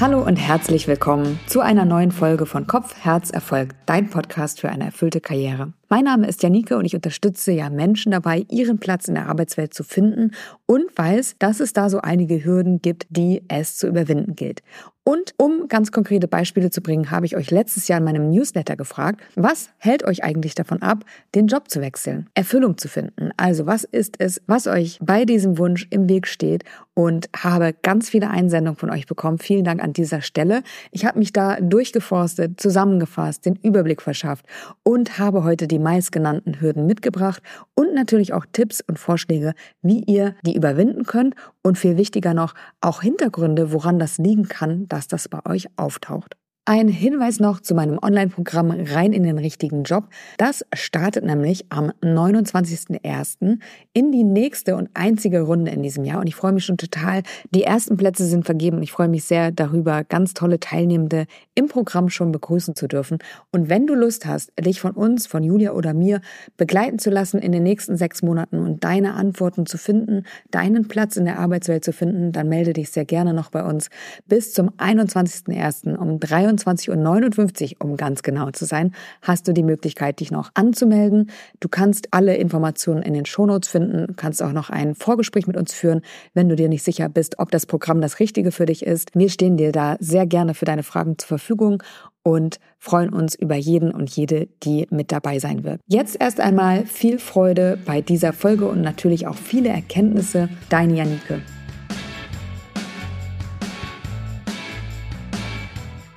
Hallo und herzlich willkommen zu einer neuen Folge von Kopf, Herz, Erfolg, dein Podcast für eine erfüllte Karriere. Mein Name ist Janike und ich unterstütze ja Menschen dabei, ihren Platz in der Arbeitswelt zu finden und weiß, dass es da so einige Hürden gibt, die es zu überwinden gilt. Und um ganz konkrete Beispiele zu bringen, habe ich euch letztes Jahr in meinem Newsletter gefragt, was hält euch eigentlich davon ab, den Job zu wechseln, Erfüllung zu finden? Also was ist es, was euch bei diesem Wunsch im Weg steht? Und habe ganz viele Einsendungen von euch bekommen. Vielen Dank an dieser Stelle. Ich habe mich da durchgeforstet, zusammengefasst, den Überblick verschafft und habe heute die meistgenannten Hürden mitgebracht und natürlich auch Tipps und Vorschläge, wie ihr die überwinden könnt und viel wichtiger noch auch Hintergründe, woran das liegen kann, dass das bei euch auftaucht. Ein Hinweis noch zu meinem Online-Programm Rein in den richtigen Job. Das startet nämlich am 29.01. in die nächste und einzige Runde in diesem Jahr. Und ich freue mich schon total. Die ersten Plätze sind vergeben und ich freue mich sehr darüber, ganz tolle Teilnehmende im Programm schon begrüßen zu dürfen. Und wenn du Lust hast, dich von uns, von Julia oder mir begleiten zu lassen in den nächsten sechs Monaten und deine Antworten zu finden, deinen Platz in der Arbeitswelt zu finden, dann melde dich sehr gerne noch bei uns bis zum 21.01. um 23 21.59 Uhr, um ganz genau zu sein, hast du die Möglichkeit, dich noch anzumelden. Du kannst alle Informationen in den Shownotes finden, kannst auch noch ein Vorgespräch mit uns führen, wenn du dir nicht sicher bist, ob das Programm das Richtige für dich ist. Wir stehen dir da sehr gerne für deine Fragen zur Verfügung und freuen uns über jeden und jede, die mit dabei sein wird. Jetzt erst einmal viel Freude bei dieser Folge und natürlich auch viele Erkenntnisse. Deine Janike.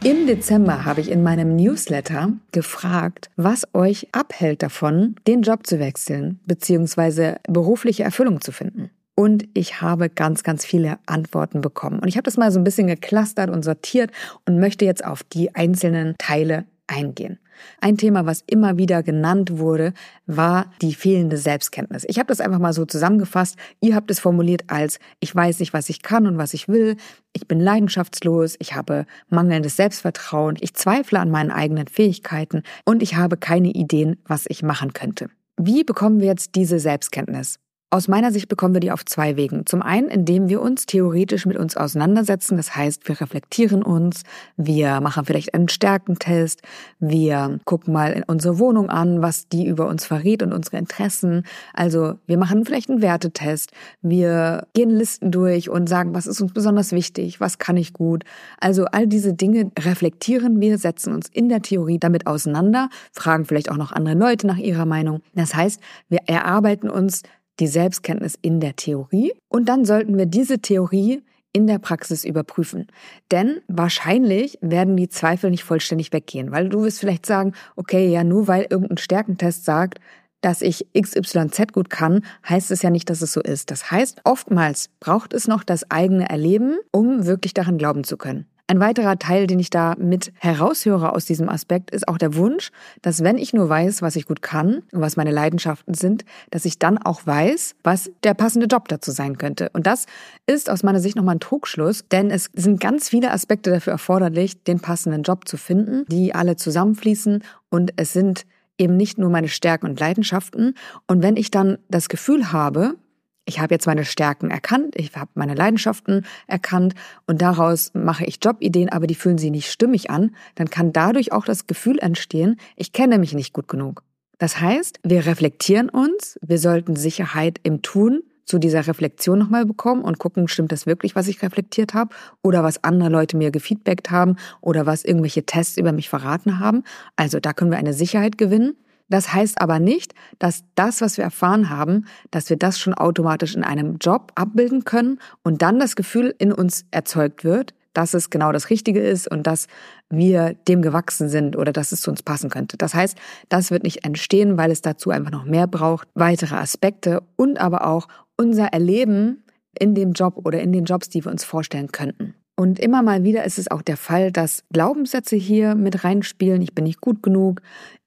Im Dezember habe ich in meinem Newsletter gefragt, was euch abhält davon, den Job zu wechseln bzw. berufliche Erfüllung zu finden. Und ich habe ganz, ganz viele Antworten bekommen. Und ich habe das mal so ein bisschen geklustert und sortiert und möchte jetzt auf die einzelnen Teile eingehen. Ein Thema, was immer wieder genannt wurde, war die fehlende Selbstkenntnis. Ich habe das einfach mal so zusammengefasst. Ihr habt es formuliert als, ich weiß nicht, was ich kann und was ich will. Ich bin leidenschaftslos. Ich habe mangelndes Selbstvertrauen. Ich zweifle an meinen eigenen Fähigkeiten und ich habe keine Ideen, was ich machen könnte. Wie bekommen wir jetzt diese Selbstkenntnis? Aus meiner Sicht bekommen wir die auf zwei Wegen. Zum einen, indem wir uns theoretisch mit uns auseinandersetzen. Das heißt, wir reflektieren uns, wir machen vielleicht einen Stärkentest, wir gucken mal in unsere Wohnung an, was die über uns verrät und unsere Interessen. Also wir machen vielleicht einen Wertetest, wir gehen Listen durch und sagen, was ist uns besonders wichtig, was kann ich gut. Also all diese Dinge reflektieren wir, setzen uns in der Theorie damit auseinander, fragen vielleicht auch noch andere Leute nach ihrer Meinung. Das heißt, wir erarbeiten uns die Selbstkenntnis in der Theorie und dann sollten wir diese Theorie in der Praxis überprüfen. Denn wahrscheinlich werden die Zweifel nicht vollständig weggehen, weil du wirst vielleicht sagen, okay, ja, nur weil irgendein Stärkentest sagt, dass ich XYZ gut kann, heißt es ja nicht, dass es so ist. Das heißt, oftmals braucht es noch das eigene Erleben, um wirklich daran glauben zu können. Ein weiterer Teil, den ich da mit heraushöre aus diesem Aspekt, ist auch der Wunsch, dass wenn ich nur weiß, was ich gut kann und was meine Leidenschaften sind, dass ich dann auch weiß, was der passende Job dazu sein könnte. Und das ist aus meiner Sicht nochmal ein Trugschluss, denn es sind ganz viele Aspekte dafür erforderlich, den passenden Job zu finden, die alle zusammenfließen und es sind eben nicht nur meine Stärken und Leidenschaften. Und wenn ich dann das Gefühl habe, ich habe jetzt meine Stärken erkannt, ich habe meine Leidenschaften erkannt und daraus mache ich Jobideen, aber die fühlen sich nicht stimmig an, dann kann dadurch auch das Gefühl entstehen, ich kenne mich nicht gut genug. Das heißt, wir reflektieren uns, wir sollten Sicherheit im Tun zu dieser Reflexion nochmal bekommen und gucken, stimmt das wirklich, was ich reflektiert habe oder was andere Leute mir gefeedbackt haben oder was irgendwelche Tests über mich verraten haben. Also da können wir eine Sicherheit gewinnen. Das heißt aber nicht, dass das, was wir erfahren haben, dass wir das schon automatisch in einem Job abbilden können und dann das Gefühl in uns erzeugt wird, dass es genau das Richtige ist und dass wir dem gewachsen sind oder dass es zu uns passen könnte. Das heißt, das wird nicht entstehen, weil es dazu einfach noch mehr braucht, weitere Aspekte und aber auch unser Erleben in dem Job oder in den Jobs, die wir uns vorstellen könnten. Und immer mal wieder ist es auch der Fall, dass Glaubenssätze hier mit reinspielen. Ich bin nicht gut genug.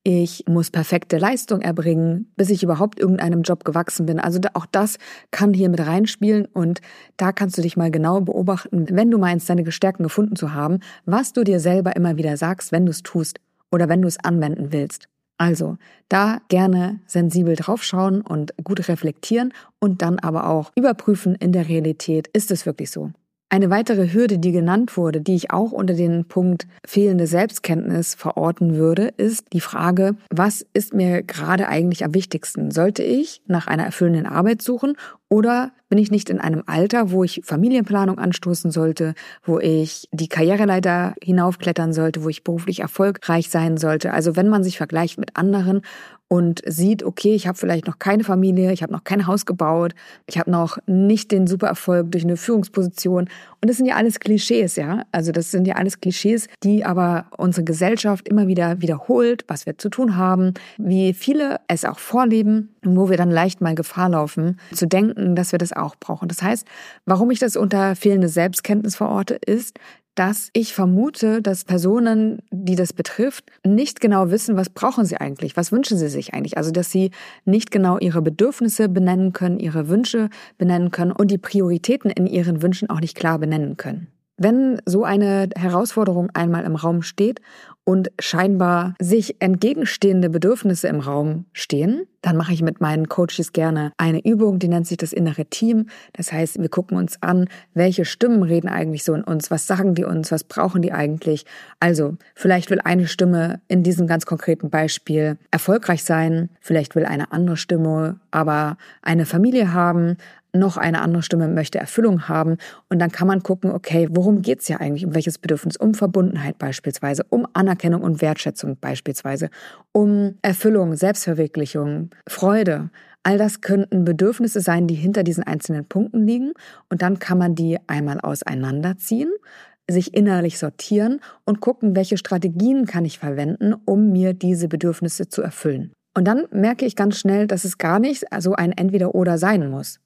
Ich muss perfekte Leistung erbringen, bis ich überhaupt irgendeinem Job gewachsen bin. Also auch das kann hier mit reinspielen und da kannst du dich mal genau beobachten, wenn du meinst, deine Stärken gefunden zu haben, was du dir selber immer wieder sagst, wenn du es tust oder wenn du es anwenden willst. Also da gerne sensibel draufschauen und gut reflektieren und dann aber auch überprüfen in der Realität, ist es wirklich so? Eine weitere Hürde, die genannt wurde, die ich auch unter den Punkt fehlende Selbstkenntnis verorten würde, ist die Frage, was ist mir gerade eigentlich am wichtigsten? Sollte ich nach einer erfüllenden Arbeit suchen oder bin ich nicht in einem Alter, wo ich Familienplanung anstoßen sollte, wo ich die Karriereleiter hinaufklettern sollte, wo ich beruflich erfolgreich sein sollte? Also wenn man sich vergleicht mit anderen und sieht, okay, ich habe vielleicht noch keine Familie, ich habe noch kein Haus gebaut, ich habe noch nicht den Supererfolg durch eine Führungsposition. Und das sind ja alles Klischees, ja. Also das sind ja alles Klischees, die aber unsere Gesellschaft immer wieder wiederholt, was wir zu tun haben, wie viele es auch vorleben, wo wir dann leicht mal Gefahr laufen, zu denken, dass wir das auch brauchen. Das heißt, warum ich das unter fehlende Selbstkenntnis verorte, ist, dass ich vermute, dass Personen, die das betrifft, nicht genau wissen, was brauchen sie eigentlich, was wünschen sie sich eigentlich. Also, dass sie nicht genau ihre Bedürfnisse benennen können, ihre Wünsche benennen können und die Prioritäten in ihren Wünschen auch nicht klar benennen können. Wenn so eine Herausforderung einmal im Raum steht und scheinbar sich entgegenstehende Bedürfnisse im Raum stehen, dann mache ich mit meinen Coaches gerne eine Übung, die nennt sich das innere Team. Das heißt, wir gucken uns an, welche Stimmen reden eigentlich so in uns, was sagen die uns, was brauchen die eigentlich. Also, vielleicht will eine Stimme in diesem ganz konkreten Beispiel erfolgreich sein, vielleicht will eine andere Stimme aber eine Familie haben, noch eine andere Stimme möchte Erfüllung haben. Und dann kann man gucken, okay, worum geht's ja eigentlich? Um welches Bedürfnis? Um Verbundenheit beispielsweise, um Anerkennung und Wertschätzung beispielsweise, um Erfüllung, Selbstverwirklichung, Freude. All das könnten Bedürfnisse sein, die hinter diesen einzelnen Punkten liegen. Und dann kann man die einmal auseinanderziehen, sich innerlich sortieren und gucken, welche Strategien kann ich verwenden, um mir diese Bedürfnisse zu erfüllen. Und dann merke ich ganz schnell, dass es gar nicht so ein Entweder-Oder sein muss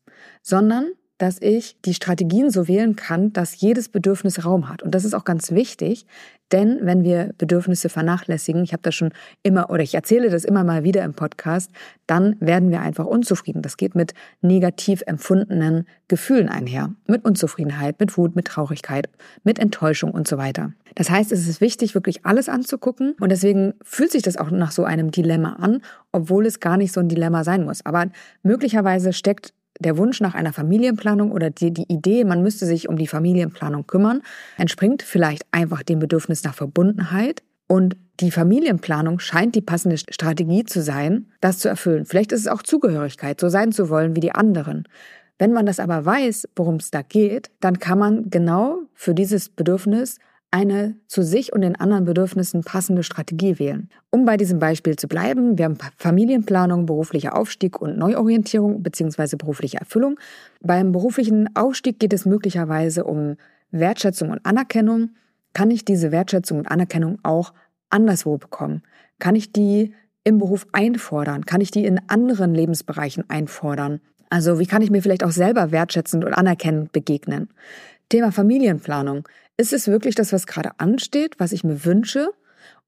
sondern dass ich die Strategien so wählen kann, dass jedes Bedürfnis Raum hat. Und das ist auch ganz wichtig, denn wenn wir Bedürfnisse vernachlässigen, ich habe das schon immer oder ich erzähle das immer mal wieder im Podcast, dann werden wir einfach unzufrieden. Das geht mit negativ empfundenen Gefühlen einher, mit Unzufriedenheit, mit Wut, mit Traurigkeit, mit Enttäuschung und so weiter. Das heißt, es ist wichtig, wirklich alles anzugucken und deswegen fühlt sich das auch nach so einem Dilemma an, obwohl es gar nicht so ein Dilemma sein muss. Aber möglicherweise steckt der Wunsch nach einer Familienplanung oder die, die Idee, man müsste sich um die Familienplanung kümmern, entspringt vielleicht einfach dem Bedürfnis nach Verbundenheit. Und die Familienplanung scheint die passende Strategie zu sein, das zu erfüllen. Vielleicht ist es auch Zugehörigkeit, so sein zu wollen wie die anderen. Wenn man das aber weiß, worum es da geht, dann kann man genau für dieses Bedürfnis eine zu sich und den anderen Bedürfnissen passende Strategie wählen. Um bei diesem Beispiel zu bleiben, wir haben Familienplanung, beruflicher Aufstieg und Neuorientierung bzw. berufliche Erfüllung. Beim beruflichen Aufstieg geht es möglicherweise um Wertschätzung und Anerkennung. Kann ich diese Wertschätzung und Anerkennung auch anderswo bekommen? Kann ich die im Beruf einfordern? Kann ich die in anderen Lebensbereichen einfordern? Also wie kann ich mir vielleicht auch selber wertschätzend und anerkennend begegnen? Thema Familienplanung. Ist es wirklich das, was gerade ansteht, was ich mir wünsche?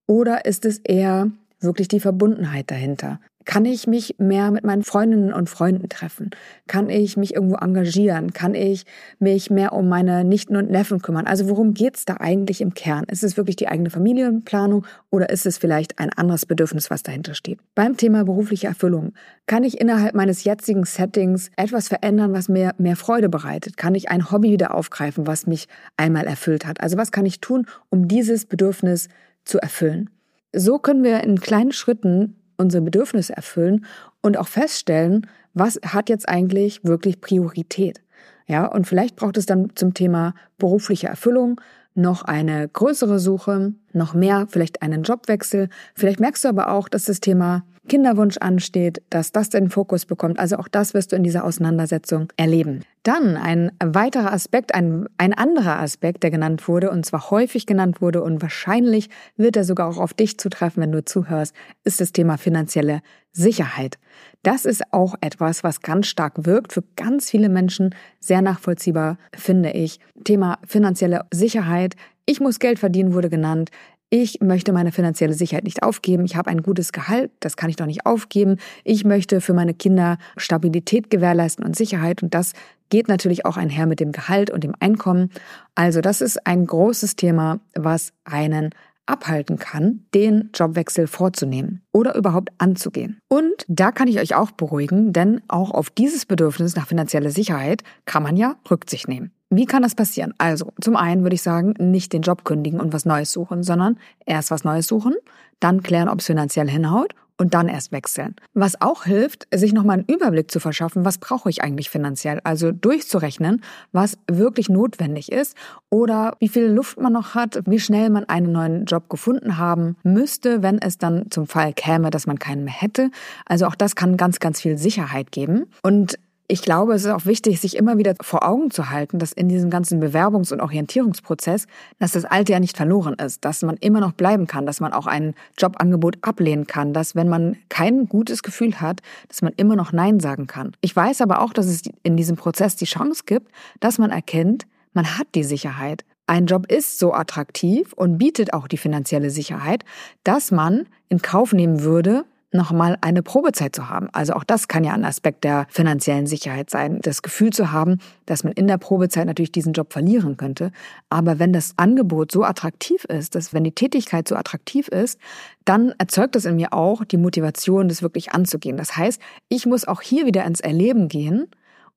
Oder ist es eher wirklich die Verbundenheit dahinter? Kann ich mich mehr mit meinen Freundinnen und Freunden treffen? Kann ich mich irgendwo engagieren? Kann ich mich mehr um meine Nichten und Neffen kümmern? Also worum geht's da eigentlich im Kern? Ist es wirklich die eigene Familienplanung oder ist es vielleicht ein anderes Bedürfnis, was dahinter steht? Beim Thema berufliche Erfüllung. Kann ich innerhalb meines jetzigen Settings etwas verändern, was mir mehr Freude bereitet? Kann ich ein Hobby wieder aufgreifen, was mich einmal erfüllt hat? Also was kann ich tun, um dieses Bedürfnis zu erfüllen? So können wir in kleinen Schritten unsere Bedürfnisse erfüllen und auch feststellen, was hat jetzt eigentlich wirklich Priorität. Ja, und vielleicht braucht es dann zum Thema berufliche Erfüllung noch eine größere Suche, noch mehr, vielleicht einen Jobwechsel. Vielleicht merkst du aber auch, dass das Thema Kinderwunsch ansteht, dass das den Fokus bekommt. Also auch das wirst du in dieser Auseinandersetzung erleben. Dann ein weiterer Aspekt, ein, ein anderer Aspekt, der genannt wurde und zwar häufig genannt wurde und wahrscheinlich wird er sogar auch auf dich zutreffen, wenn du zuhörst, ist das Thema finanzielle Sicherheit. Das ist auch etwas, was ganz stark wirkt, für ganz viele Menschen sehr nachvollziehbar, finde ich. Thema finanzielle Sicherheit. Ich muss Geld verdienen wurde genannt. Ich möchte meine finanzielle Sicherheit nicht aufgeben. Ich habe ein gutes Gehalt, das kann ich doch nicht aufgeben. Ich möchte für meine Kinder Stabilität gewährleisten und Sicherheit und das geht natürlich auch einher mit dem Gehalt und dem Einkommen. Also das ist ein großes Thema, was einen abhalten kann, den Jobwechsel vorzunehmen oder überhaupt anzugehen. Und da kann ich euch auch beruhigen, denn auch auf dieses Bedürfnis nach finanzieller Sicherheit kann man ja Rücksicht nehmen. Wie kann das passieren? Also, zum einen würde ich sagen, nicht den Job kündigen und was Neues suchen, sondern erst was Neues suchen, dann klären, ob es finanziell hinhaut und dann erst wechseln. Was auch hilft, sich nochmal einen Überblick zu verschaffen, was brauche ich eigentlich finanziell? Also durchzurechnen, was wirklich notwendig ist oder wie viel Luft man noch hat, wie schnell man einen neuen Job gefunden haben müsste, wenn es dann zum Fall käme, dass man keinen mehr hätte. Also auch das kann ganz, ganz viel Sicherheit geben. Und ich glaube, es ist auch wichtig, sich immer wieder vor Augen zu halten, dass in diesem ganzen Bewerbungs- und Orientierungsprozess, dass das Alte ja nicht verloren ist, dass man immer noch bleiben kann, dass man auch ein Jobangebot ablehnen kann, dass wenn man kein gutes Gefühl hat, dass man immer noch Nein sagen kann. Ich weiß aber auch, dass es in diesem Prozess die Chance gibt, dass man erkennt, man hat die Sicherheit. Ein Job ist so attraktiv und bietet auch die finanzielle Sicherheit, dass man in Kauf nehmen würde, nochmal eine Probezeit zu haben. Also auch das kann ja ein Aspekt der finanziellen Sicherheit sein. Das Gefühl zu haben, dass man in der Probezeit natürlich diesen Job verlieren könnte. Aber wenn das Angebot so attraktiv ist, dass wenn die Tätigkeit so attraktiv ist, dann erzeugt das in mir auch die Motivation, das wirklich anzugehen. Das heißt, ich muss auch hier wieder ins Erleben gehen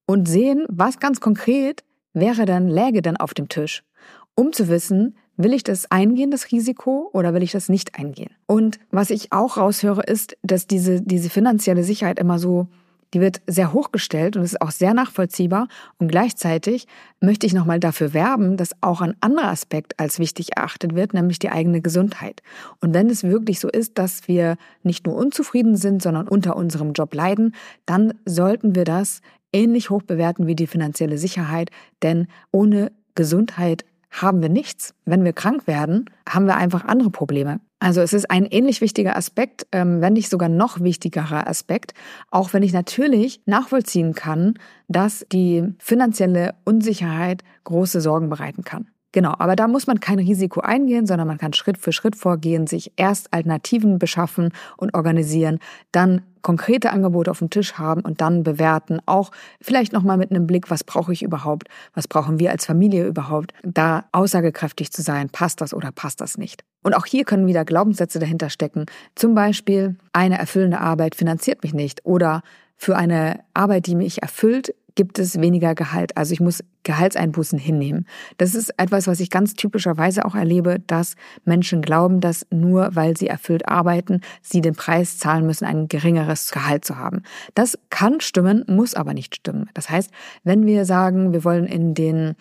und sehen, was ganz konkret wäre dann, läge dann auf dem Tisch, um zu wissen, Will ich das eingehen, das Risiko, oder will ich das nicht eingehen? Und was ich auch raushöre, ist, dass diese, diese finanzielle Sicherheit immer so, die wird sehr hochgestellt und ist auch sehr nachvollziehbar. Und gleichzeitig möchte ich nochmal dafür werben, dass auch ein anderer Aspekt als wichtig erachtet wird, nämlich die eigene Gesundheit. Und wenn es wirklich so ist, dass wir nicht nur unzufrieden sind, sondern unter unserem Job leiden, dann sollten wir das ähnlich hoch bewerten wie die finanzielle Sicherheit, denn ohne Gesundheit haben wir nichts. Wenn wir krank werden, haben wir einfach andere Probleme. Also es ist ein ähnlich wichtiger Aspekt, ähm, wenn nicht sogar noch wichtigerer Aspekt, auch wenn ich natürlich nachvollziehen kann, dass die finanzielle Unsicherheit große Sorgen bereiten kann. Genau, aber da muss man kein Risiko eingehen, sondern man kann Schritt für Schritt vorgehen, sich erst Alternativen beschaffen und organisieren, dann konkrete Angebote auf dem Tisch haben und dann bewerten, auch vielleicht nochmal mit einem Blick, was brauche ich überhaupt, was brauchen wir als Familie überhaupt, da aussagekräftig zu sein, passt das oder passt das nicht. Und auch hier können wieder Glaubenssätze dahinter stecken. Zum Beispiel, eine erfüllende Arbeit finanziert mich nicht oder für eine Arbeit, die mich erfüllt, gibt es weniger Gehalt. Also ich muss Gehaltseinbußen hinnehmen. Das ist etwas, was ich ganz typischerweise auch erlebe, dass Menschen glauben, dass nur weil sie erfüllt arbeiten, sie den Preis zahlen müssen, ein geringeres Gehalt zu haben. Das kann stimmen, muss aber nicht stimmen. Das heißt, wenn wir sagen, wir wollen in den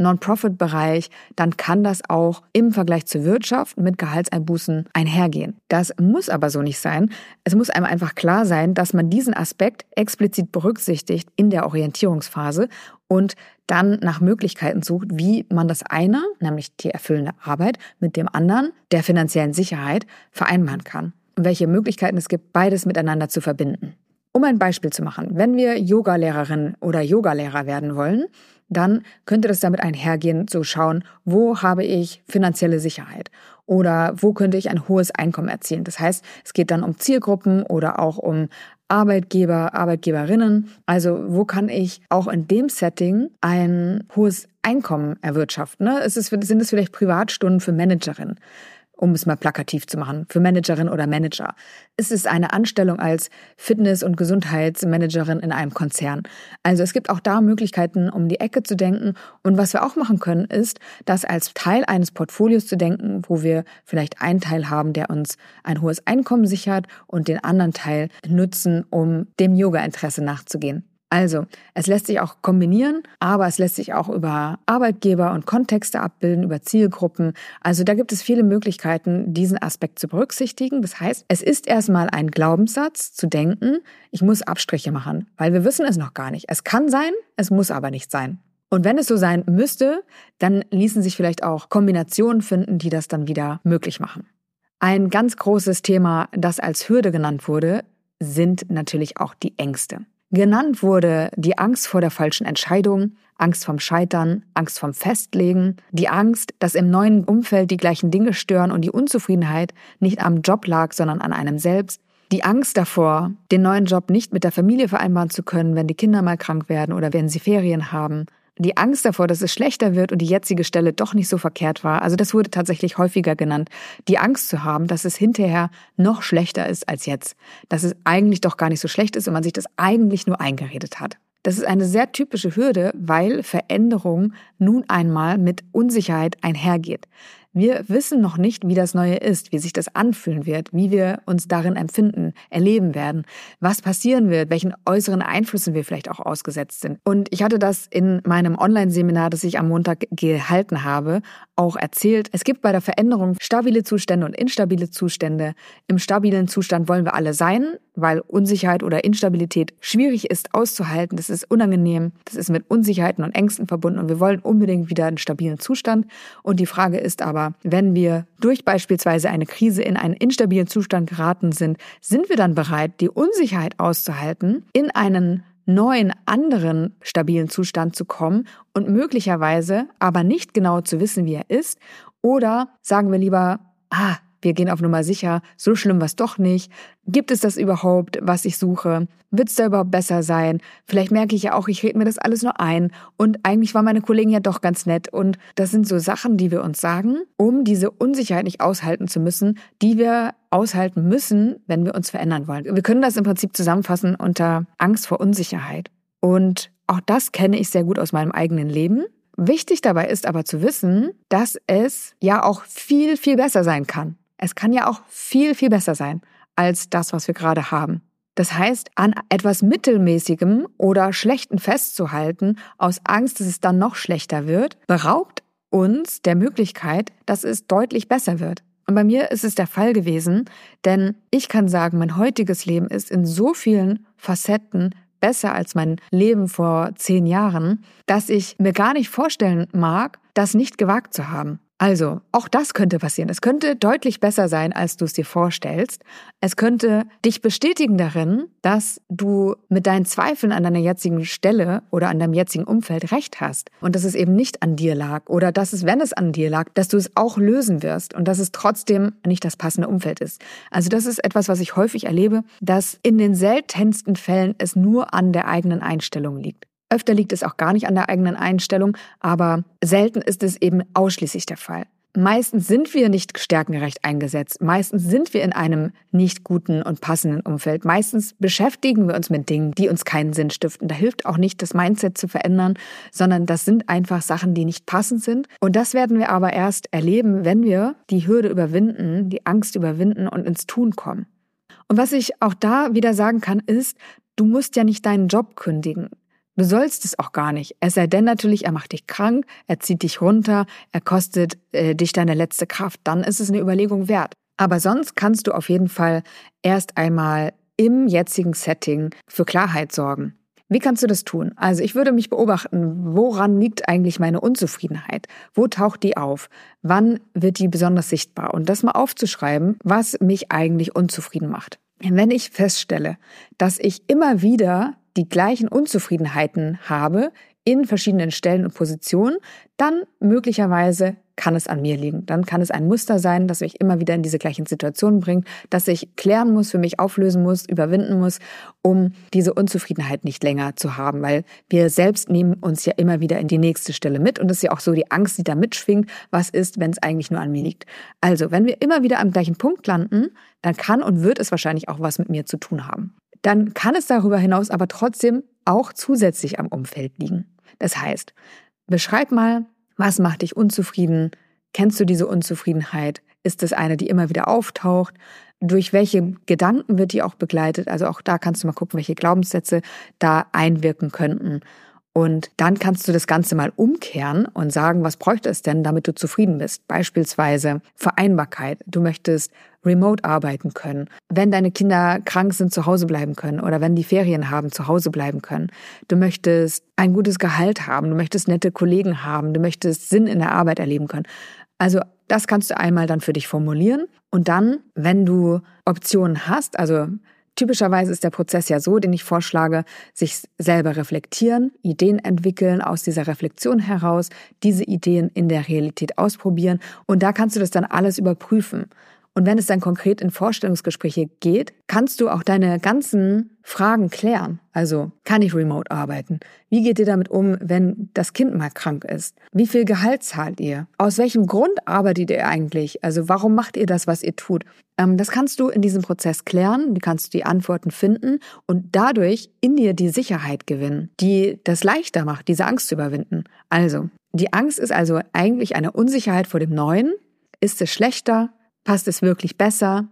Non-Profit-Bereich, dann kann das auch im Vergleich zur Wirtschaft mit Gehaltseinbußen einhergehen. Das muss aber so nicht sein. Es muss einem einfach klar sein, dass man diesen Aspekt explizit berücksichtigt in der Orientierungsphase und dann nach Möglichkeiten sucht, wie man das eine, nämlich die erfüllende Arbeit, mit dem anderen, der finanziellen Sicherheit, vereinbaren kann. Und welche Möglichkeiten es gibt, beides miteinander zu verbinden. Um ein Beispiel zu machen, wenn wir Yogalehrerin oder Yogalehrer werden wollen, dann könnte das damit einhergehen, zu schauen, wo habe ich finanzielle Sicherheit oder wo könnte ich ein hohes Einkommen erzielen. Das heißt, es geht dann um Zielgruppen oder auch um Arbeitgeber, Arbeitgeberinnen. Also wo kann ich auch in dem Setting ein hohes Einkommen erwirtschaften? Ne? Ist es, sind es vielleicht Privatstunden für Managerinnen? Um es mal plakativ zu machen, für Managerin oder Manager. Es ist eine Anstellung als Fitness- und Gesundheitsmanagerin in einem Konzern. Also es gibt auch da Möglichkeiten, um die Ecke zu denken. Und was wir auch machen können, ist, das als Teil eines Portfolios zu denken, wo wir vielleicht einen Teil haben, der uns ein hohes Einkommen sichert und den anderen Teil nutzen, um dem Yoga-Interesse nachzugehen. Also, es lässt sich auch kombinieren, aber es lässt sich auch über Arbeitgeber und Kontexte abbilden, über Zielgruppen. Also da gibt es viele Möglichkeiten, diesen Aspekt zu berücksichtigen. Das heißt, es ist erstmal ein Glaubenssatz zu denken, ich muss Abstriche machen, weil wir wissen es noch gar nicht. Es kann sein, es muss aber nicht sein. Und wenn es so sein müsste, dann ließen sich vielleicht auch Kombinationen finden, die das dann wieder möglich machen. Ein ganz großes Thema, das als Hürde genannt wurde, sind natürlich auch die Ängste. Genannt wurde die Angst vor der falschen Entscheidung, Angst vom Scheitern, Angst vom Festlegen, die Angst, dass im neuen Umfeld die gleichen Dinge stören und die Unzufriedenheit nicht am Job lag, sondern an einem selbst, die Angst davor, den neuen Job nicht mit der Familie vereinbaren zu können, wenn die Kinder mal krank werden oder wenn sie Ferien haben, die Angst davor, dass es schlechter wird und die jetzige Stelle doch nicht so verkehrt war, also das wurde tatsächlich häufiger genannt, die Angst zu haben, dass es hinterher noch schlechter ist als jetzt, dass es eigentlich doch gar nicht so schlecht ist und man sich das eigentlich nur eingeredet hat. Das ist eine sehr typische Hürde, weil Veränderung nun einmal mit Unsicherheit einhergeht. Wir wissen noch nicht, wie das Neue ist, wie sich das anfühlen wird, wie wir uns darin empfinden, erleben werden, was passieren wird, welchen äußeren Einflüssen wir vielleicht auch ausgesetzt sind. Und ich hatte das in meinem Online-Seminar, das ich am Montag gehalten habe, auch erzählt. Es gibt bei der Veränderung stabile Zustände und instabile Zustände. Im stabilen Zustand wollen wir alle sein, weil Unsicherheit oder Instabilität schwierig ist auszuhalten. Das ist unangenehm. Das ist mit Unsicherheiten und Ängsten verbunden und wir wollen unbedingt wieder einen stabilen Zustand. Und die Frage ist aber, aber wenn wir durch beispielsweise eine Krise in einen instabilen Zustand geraten sind, sind wir dann bereit, die Unsicherheit auszuhalten, in einen neuen, anderen stabilen Zustand zu kommen und möglicherweise aber nicht genau zu wissen, wie er ist? Oder sagen wir lieber, ah, wir gehen auf Nummer sicher, so schlimm war es doch nicht. Gibt es das überhaupt, was ich suche? Wird es da überhaupt besser sein? Vielleicht merke ich ja auch, ich rede mir das alles nur ein und eigentlich war meine Kollegin ja doch ganz nett. Und das sind so Sachen, die wir uns sagen, um diese Unsicherheit nicht aushalten zu müssen, die wir aushalten müssen, wenn wir uns verändern wollen. Wir können das im Prinzip zusammenfassen unter Angst vor Unsicherheit. Und auch das kenne ich sehr gut aus meinem eigenen Leben. Wichtig dabei ist aber zu wissen, dass es ja auch viel, viel besser sein kann. Es kann ja auch viel, viel besser sein als das, was wir gerade haben. Das heißt, an etwas Mittelmäßigem oder Schlechten festzuhalten, aus Angst, dass es dann noch schlechter wird, beraubt uns der Möglichkeit, dass es deutlich besser wird. Und bei mir ist es der Fall gewesen, denn ich kann sagen, mein heutiges Leben ist in so vielen Facetten besser als mein Leben vor zehn Jahren, dass ich mir gar nicht vorstellen mag, das nicht gewagt zu haben. Also, auch das könnte passieren. Es könnte deutlich besser sein, als du es dir vorstellst. Es könnte dich bestätigen darin, dass du mit deinen Zweifeln an deiner jetzigen Stelle oder an deinem jetzigen Umfeld recht hast und dass es eben nicht an dir lag oder dass es, wenn es an dir lag, dass du es auch lösen wirst und dass es trotzdem nicht das passende Umfeld ist. Also das ist etwas, was ich häufig erlebe, dass in den seltensten Fällen es nur an der eigenen Einstellung liegt. Öfter liegt es auch gar nicht an der eigenen Einstellung, aber selten ist es eben ausschließlich der Fall. Meistens sind wir nicht stärkengerecht eingesetzt. Meistens sind wir in einem nicht guten und passenden Umfeld. Meistens beschäftigen wir uns mit Dingen, die uns keinen Sinn stiften. Da hilft auch nicht, das Mindset zu verändern, sondern das sind einfach Sachen, die nicht passend sind. Und das werden wir aber erst erleben, wenn wir die Hürde überwinden, die Angst überwinden und ins Tun kommen. Und was ich auch da wieder sagen kann, ist, du musst ja nicht deinen Job kündigen. Du sollst es auch gar nicht. Es sei denn natürlich, er macht dich krank, er zieht dich runter, er kostet äh, dich deine letzte Kraft. Dann ist es eine Überlegung wert. Aber sonst kannst du auf jeden Fall erst einmal im jetzigen Setting für Klarheit sorgen. Wie kannst du das tun? Also ich würde mich beobachten, woran liegt eigentlich meine Unzufriedenheit? Wo taucht die auf? Wann wird die besonders sichtbar? Und das mal aufzuschreiben, was mich eigentlich unzufrieden macht. Wenn ich feststelle, dass ich immer wieder die gleichen Unzufriedenheiten habe in verschiedenen Stellen und Positionen, dann möglicherweise kann es an mir liegen. Dann kann es ein Muster sein, das mich immer wieder in diese gleichen Situationen bringt, das ich klären muss, für mich auflösen muss, überwinden muss, um diese Unzufriedenheit nicht länger zu haben, weil wir selbst nehmen uns ja immer wieder in die nächste Stelle mit und das ist ja auch so die Angst, die da mitschwingt, was ist, wenn es eigentlich nur an mir liegt. Also, wenn wir immer wieder am gleichen Punkt landen, dann kann und wird es wahrscheinlich auch was mit mir zu tun haben dann kann es darüber hinaus aber trotzdem auch zusätzlich am Umfeld liegen. Das heißt, beschreib mal, was macht dich unzufrieden? Kennst du diese Unzufriedenheit? Ist es eine, die immer wieder auftaucht? Durch welche Gedanken wird die auch begleitet? Also auch da kannst du mal gucken, welche Glaubenssätze da einwirken könnten. Und dann kannst du das Ganze mal umkehren und sagen, was bräuchte es denn, damit du zufrieden bist? Beispielsweise Vereinbarkeit. Du möchtest remote arbeiten können. Wenn deine Kinder krank sind, zu Hause bleiben können oder wenn die Ferien haben, zu Hause bleiben können. Du möchtest ein gutes Gehalt haben. Du möchtest nette Kollegen haben. Du möchtest Sinn in der Arbeit erleben können. Also das kannst du einmal dann für dich formulieren. Und dann, wenn du Optionen hast, also Typischerweise ist der Prozess ja so, den ich vorschlage, sich selber reflektieren, Ideen entwickeln, aus dieser Reflexion heraus diese Ideen in der Realität ausprobieren und da kannst du das dann alles überprüfen. Und wenn es dann konkret in Vorstellungsgespräche geht, kannst du auch deine ganzen Fragen klären. Also, kann ich remote arbeiten? Wie geht ihr damit um, wenn das Kind mal krank ist? Wie viel Gehalt zahlt ihr? Aus welchem Grund arbeitet ihr eigentlich? Also, warum macht ihr das, was ihr tut? Ähm, das kannst du in diesem Prozess klären. Du kannst die Antworten finden und dadurch in dir die Sicherheit gewinnen, die das leichter macht, diese Angst zu überwinden. Also, die Angst ist also eigentlich eine Unsicherheit vor dem Neuen. Ist es schlechter? Passt es wirklich besser?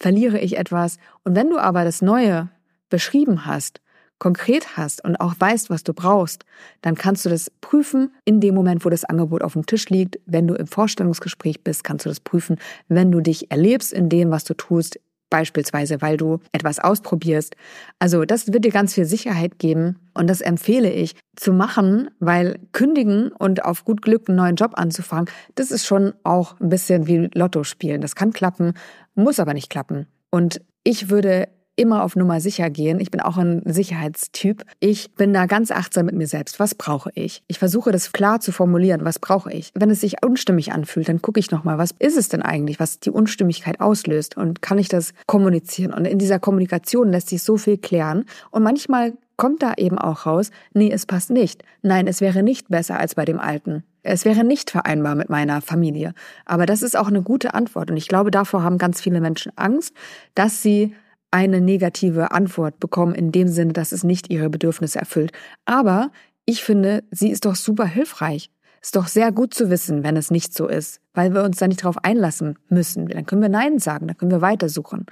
Verliere ich etwas? Und wenn du aber das Neue beschrieben hast, konkret hast und auch weißt, was du brauchst, dann kannst du das prüfen in dem Moment, wo das Angebot auf dem Tisch liegt. Wenn du im Vorstellungsgespräch bist, kannst du das prüfen. Wenn du dich erlebst in dem, was du tust, beispielsweise, weil du etwas ausprobierst. Also das wird dir ganz viel Sicherheit geben und das empfehle ich zu machen, weil kündigen und auf gut Glück einen neuen Job anzufangen, das ist schon auch ein bisschen wie Lotto spielen. Das kann klappen, muss aber nicht klappen. Und ich würde immer auf Nummer sicher gehen. Ich bin auch ein Sicherheitstyp. Ich bin da ganz achtsam mit mir selbst. Was brauche ich? Ich versuche das klar zu formulieren. Was brauche ich? Wenn es sich unstimmig anfühlt, dann gucke ich nochmal, was ist es denn eigentlich, was die Unstimmigkeit auslöst? Und kann ich das kommunizieren? Und in dieser Kommunikation lässt sich so viel klären. Und manchmal kommt da eben auch raus, nee, es passt nicht. Nein, es wäre nicht besser als bei dem Alten. Es wäre nicht vereinbar mit meiner Familie. Aber das ist auch eine gute Antwort. Und ich glaube, davor haben ganz viele Menschen Angst, dass sie eine negative Antwort bekommen, in dem Sinne, dass es nicht ihre Bedürfnisse erfüllt. Aber ich finde, sie ist doch super hilfreich. Ist doch sehr gut zu wissen, wenn es nicht so ist, weil wir uns da nicht darauf einlassen müssen. Dann können wir Nein sagen, dann können wir weitersuchen.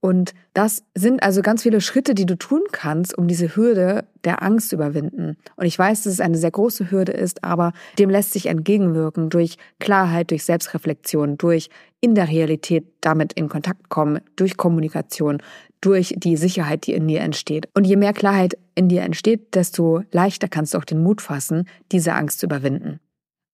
Und das sind also ganz viele Schritte, die du tun kannst, um diese Hürde der Angst zu überwinden. Und ich weiß, dass es eine sehr große Hürde ist, aber dem lässt sich entgegenwirken durch Klarheit, durch Selbstreflexion, durch in der Realität damit in Kontakt kommen, durch Kommunikation, durch die Sicherheit, die in dir entsteht. Und je mehr Klarheit in dir entsteht, desto leichter kannst du auch den Mut fassen, diese Angst zu überwinden.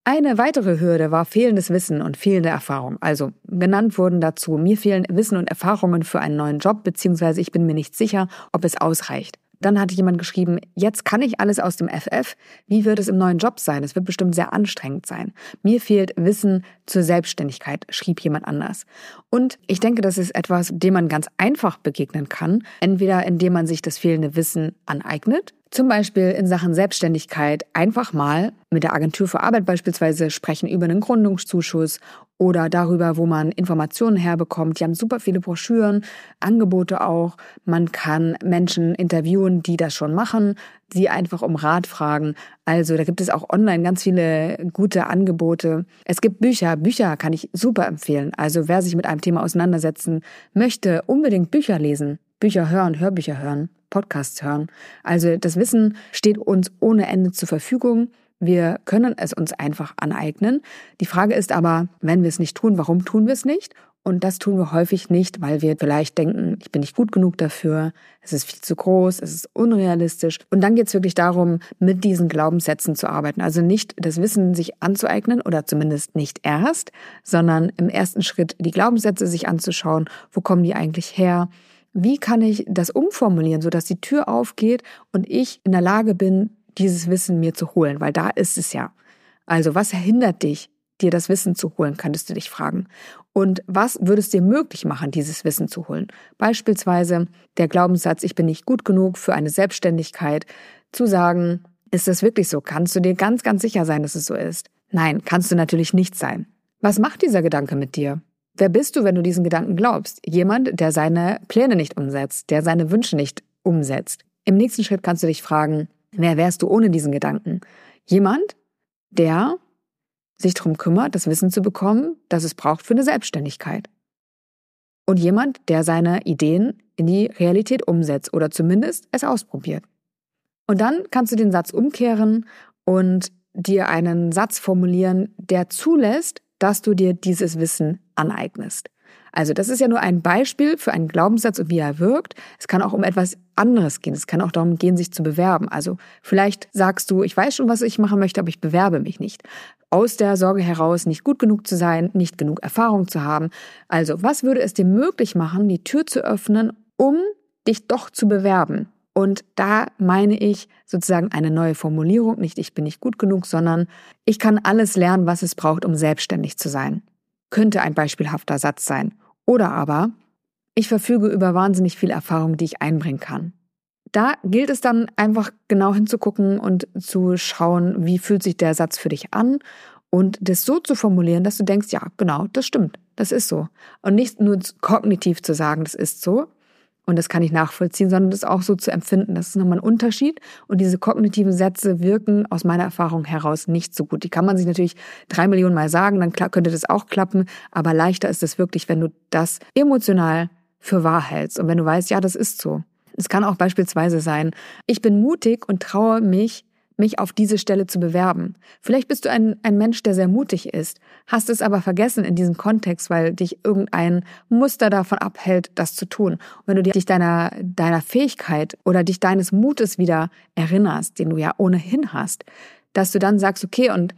Eine weitere Hürde war fehlendes Wissen und fehlende Erfahrung. Also genannt wurden dazu, mir fehlen Wissen und Erfahrungen für einen neuen Job, beziehungsweise ich bin mir nicht sicher, ob es ausreicht. Dann hatte jemand geschrieben, jetzt kann ich alles aus dem FF. Wie wird es im neuen Job sein? Es wird bestimmt sehr anstrengend sein. Mir fehlt Wissen zur Selbstständigkeit, schrieb jemand anders. Und ich denke, das ist etwas, dem man ganz einfach begegnen kann. Entweder indem man sich das fehlende Wissen aneignet, zum Beispiel in Sachen Selbstständigkeit einfach mal mit der Agentur für Arbeit beispielsweise sprechen über einen Gründungszuschuss oder darüber, wo man Informationen herbekommt. Die haben super viele Broschüren, Angebote auch. Man kann Menschen interviewen, die das schon machen, sie einfach um Rat fragen. Also da gibt es auch online ganz viele gute Angebote. Es gibt Bücher. Bücher kann ich super empfehlen. Also wer sich mit einem Thema auseinandersetzen möchte, unbedingt Bücher lesen. Bücher hören, Hörbücher hören, Podcasts hören. Also das Wissen steht uns ohne Ende zur Verfügung. Wir können es uns einfach aneignen. Die Frage ist aber, wenn wir es nicht tun, warum tun wir es nicht? Und das tun wir häufig nicht, weil wir vielleicht denken, ich bin nicht gut genug dafür, es ist viel zu groß, es ist unrealistisch. Und dann geht es wirklich darum, mit diesen Glaubenssätzen zu arbeiten. Also nicht das Wissen sich anzueignen oder zumindest nicht erst, sondern im ersten Schritt die Glaubenssätze sich anzuschauen, wo kommen die eigentlich her, wie kann ich das umformulieren, sodass die Tür aufgeht und ich in der Lage bin, dieses Wissen mir zu holen, weil da ist es ja. Also was hindert dich, dir das Wissen zu holen, könntest du dich fragen. Und was würde es dir möglich machen, dieses Wissen zu holen? Beispielsweise der Glaubenssatz, ich bin nicht gut genug für eine Selbstständigkeit, zu sagen, ist das wirklich so? Kannst du dir ganz, ganz sicher sein, dass es so ist? Nein, kannst du natürlich nicht sein. Was macht dieser Gedanke mit dir? Wer bist du, wenn du diesen Gedanken glaubst? Jemand, der seine Pläne nicht umsetzt, der seine Wünsche nicht umsetzt. Im nächsten Schritt kannst du dich fragen, wer wärst du ohne diesen Gedanken? Jemand, der sich darum kümmert, das Wissen zu bekommen, das es braucht für eine Selbstständigkeit. Und jemand, der seine Ideen in die Realität umsetzt oder zumindest es ausprobiert. Und dann kannst du den Satz umkehren und dir einen Satz formulieren, der zulässt, dass du dir dieses Wissen aneignest. Also das ist ja nur ein Beispiel für einen Glaubenssatz und wie er wirkt. Es kann auch um etwas anderes gehen. Es kann auch darum gehen, sich zu bewerben. Also vielleicht sagst du, ich weiß schon, was ich machen möchte, aber ich bewerbe mich nicht. Aus der Sorge heraus, nicht gut genug zu sein, nicht genug Erfahrung zu haben. Also was würde es dir möglich machen, die Tür zu öffnen, um dich doch zu bewerben? Und da meine ich sozusagen eine neue Formulierung, nicht ich bin nicht gut genug, sondern ich kann alles lernen, was es braucht, um selbstständig zu sein. Könnte ein beispielhafter Satz sein. Oder aber, ich verfüge über wahnsinnig viel Erfahrung, die ich einbringen kann. Da gilt es dann einfach genau hinzugucken und zu schauen, wie fühlt sich der Satz für dich an und das so zu formulieren, dass du denkst, ja, genau, das stimmt, das ist so. Und nicht nur kognitiv zu sagen, das ist so, und das kann ich nachvollziehen, sondern das auch so zu empfinden. Das ist nochmal ein Unterschied. Und diese kognitiven Sätze wirken aus meiner Erfahrung heraus nicht so gut. Die kann man sich natürlich drei Millionen Mal sagen, dann könnte das auch klappen. Aber leichter ist es wirklich, wenn du das emotional für wahr hältst und wenn du weißt, ja, das ist so. Es kann auch beispielsweise sein, ich bin mutig und traue mich, mich auf diese Stelle zu bewerben. Vielleicht bist du ein, ein Mensch, der sehr mutig ist, hast es aber vergessen in diesem Kontext, weil dich irgendein Muster davon abhält, das zu tun. Und wenn du dich deiner, deiner Fähigkeit oder dich deines Mutes wieder erinnerst, den du ja ohnehin hast, dass du dann sagst, okay, und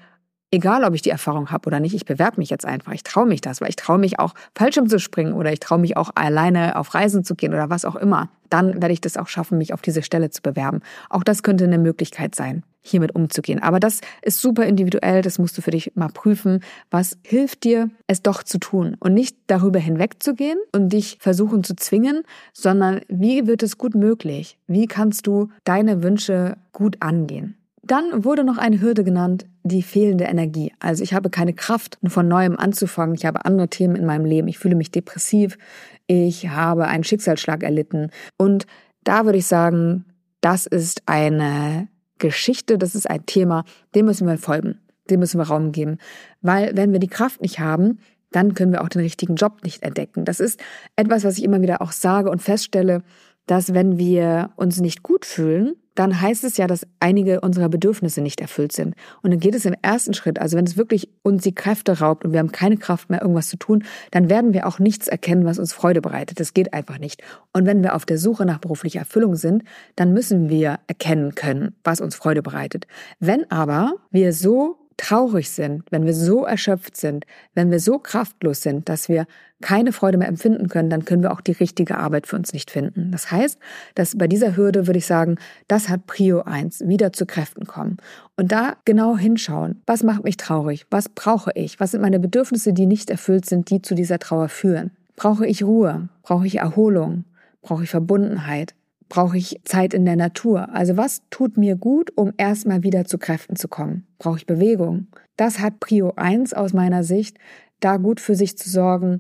egal ob ich die Erfahrung habe oder nicht, ich bewerbe mich jetzt einfach. Ich traue mich das, weil ich traue mich auch Fallschirm zu springen oder ich traue mich auch alleine auf Reisen zu gehen oder was auch immer. Dann werde ich das auch schaffen, mich auf diese Stelle zu bewerben. Auch das könnte eine Möglichkeit sein, hiermit umzugehen. Aber das ist super individuell, das musst du für dich mal prüfen. Was hilft dir, es doch zu tun und nicht darüber hinwegzugehen und dich versuchen zu zwingen, sondern wie wird es gut möglich? Wie kannst du deine Wünsche gut angehen? Dann wurde noch eine Hürde genannt, die fehlende Energie. Also ich habe keine Kraft, von neuem anzufangen. Ich habe andere Themen in meinem Leben. Ich fühle mich depressiv. Ich habe einen Schicksalsschlag erlitten. Und da würde ich sagen, das ist eine Geschichte, das ist ein Thema, dem müssen wir folgen. Dem müssen wir Raum geben. Weil wenn wir die Kraft nicht haben, dann können wir auch den richtigen Job nicht entdecken. Das ist etwas, was ich immer wieder auch sage und feststelle, dass wenn wir uns nicht gut fühlen, dann heißt es ja, dass einige unserer Bedürfnisse nicht erfüllt sind. Und dann geht es im ersten Schritt, also wenn es wirklich uns die Kräfte raubt und wir haben keine Kraft mehr, irgendwas zu tun, dann werden wir auch nichts erkennen, was uns Freude bereitet. Das geht einfach nicht. Und wenn wir auf der Suche nach beruflicher Erfüllung sind, dann müssen wir erkennen können, was uns Freude bereitet. Wenn aber wir so traurig sind, wenn wir so erschöpft sind, wenn wir so kraftlos sind, dass wir keine Freude mehr empfinden können, dann können wir auch die richtige Arbeit für uns nicht finden. Das heißt, dass bei dieser Hürde würde ich sagen, das hat Prio 1, wieder zu Kräften kommen. Und da genau hinschauen, was macht mich traurig, was brauche ich, was sind meine Bedürfnisse, die nicht erfüllt sind, die zu dieser Trauer führen. Brauche ich Ruhe? Brauche ich Erholung? Brauche ich Verbundenheit? Brauche ich Zeit in der Natur? Also was tut mir gut, um erstmal wieder zu Kräften zu kommen? Brauche ich Bewegung? Das hat Prio 1 aus meiner Sicht, da gut für sich zu sorgen.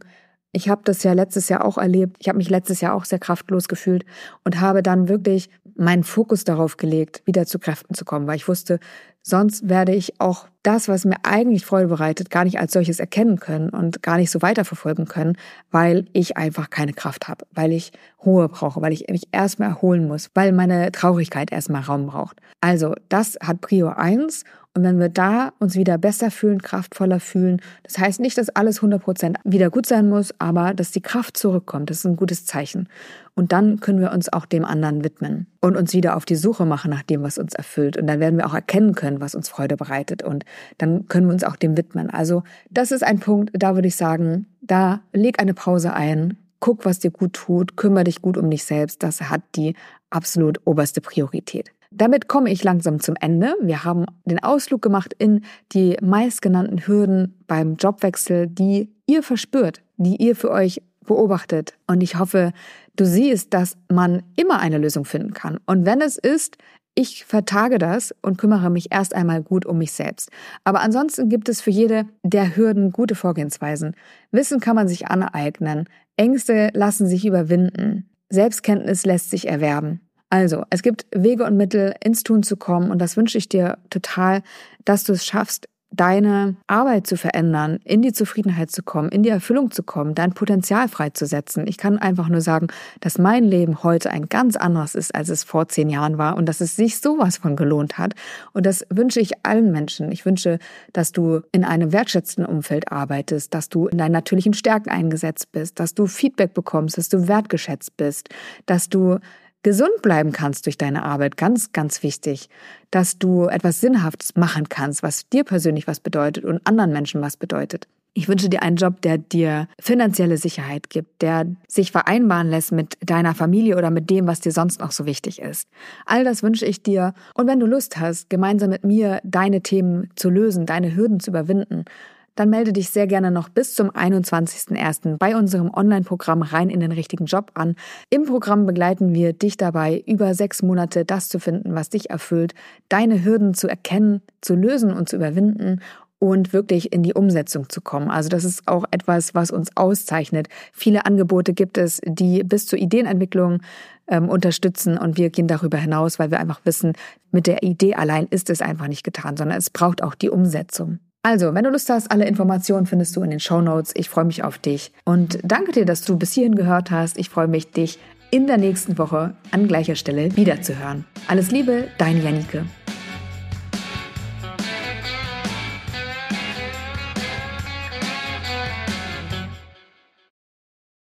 Ich habe das ja letztes Jahr auch erlebt. Ich habe mich letztes Jahr auch sehr kraftlos gefühlt und habe dann wirklich meinen Fokus darauf gelegt, wieder zu Kräften zu kommen, weil ich wusste, sonst werde ich auch das, was mir eigentlich Freude bereitet, gar nicht als solches erkennen können und gar nicht so weiterverfolgen können, weil ich einfach keine Kraft habe, weil ich Ruhe brauche, weil ich mich erstmal erholen muss, weil meine Traurigkeit erstmal Raum braucht. Also das hat Prio 1 und wenn wir da uns wieder besser fühlen, kraftvoller fühlen, das heißt nicht, dass alles 100% wieder gut sein muss, aber dass die Kraft zurückkommt, das ist ein gutes Zeichen. Und dann können wir uns auch dem anderen widmen und uns wieder auf die Suche machen nach dem, was uns erfüllt. Und dann werden wir auch erkennen können, was uns Freude bereitet. Und dann können wir uns auch dem widmen. Also das ist ein Punkt, da würde ich sagen, da leg eine Pause ein, guck, was dir gut tut, kümmere dich gut um dich selbst. Das hat die absolut oberste Priorität. Damit komme ich langsam zum Ende. Wir haben den Ausflug gemacht in die meistgenannten Hürden beim Jobwechsel, die ihr verspürt, die ihr für euch beobachtet. Und ich hoffe, du siehst, dass man immer eine Lösung finden kann. Und wenn es ist, ich vertage das und kümmere mich erst einmal gut um mich selbst. Aber ansonsten gibt es für jede der Hürden gute Vorgehensweisen. Wissen kann man sich aneignen. Ängste lassen sich überwinden. Selbstkenntnis lässt sich erwerben. Also, es gibt Wege und Mittel, ins Tun zu kommen und das wünsche ich dir total, dass du es schaffst, deine Arbeit zu verändern, in die Zufriedenheit zu kommen, in die Erfüllung zu kommen, dein Potenzial freizusetzen. Ich kann einfach nur sagen, dass mein Leben heute ein ganz anderes ist, als es vor zehn Jahren war und dass es sich sowas von gelohnt hat. Und das wünsche ich allen Menschen. Ich wünsche, dass du in einem wertschätzenden Umfeld arbeitest, dass du in deinen natürlichen Stärken eingesetzt bist, dass du Feedback bekommst, dass du wertgeschätzt bist, dass du gesund bleiben kannst durch deine Arbeit, ganz, ganz wichtig, dass du etwas Sinnhaftes machen kannst, was dir persönlich was bedeutet und anderen Menschen was bedeutet. Ich wünsche dir einen Job, der dir finanzielle Sicherheit gibt, der sich vereinbaren lässt mit deiner Familie oder mit dem, was dir sonst noch so wichtig ist. All das wünsche ich dir. Und wenn du Lust hast, gemeinsam mit mir deine Themen zu lösen, deine Hürden zu überwinden, dann melde dich sehr gerne noch bis zum 21.01. bei unserem Online-Programm Rein in den richtigen Job an. Im Programm begleiten wir dich dabei, über sechs Monate das zu finden, was dich erfüllt, deine Hürden zu erkennen, zu lösen und zu überwinden und wirklich in die Umsetzung zu kommen. Also das ist auch etwas, was uns auszeichnet. Viele Angebote gibt es, die bis zur Ideenentwicklung ähm, unterstützen und wir gehen darüber hinaus, weil wir einfach wissen, mit der Idee allein ist es einfach nicht getan, sondern es braucht auch die Umsetzung. Also, wenn du Lust hast, alle Informationen findest du in den Show Notes. Ich freue mich auf dich und danke dir, dass du bis hierhin gehört hast. Ich freue mich, dich in der nächsten Woche an gleicher Stelle wiederzuhören. Alles Liebe, deine Janike.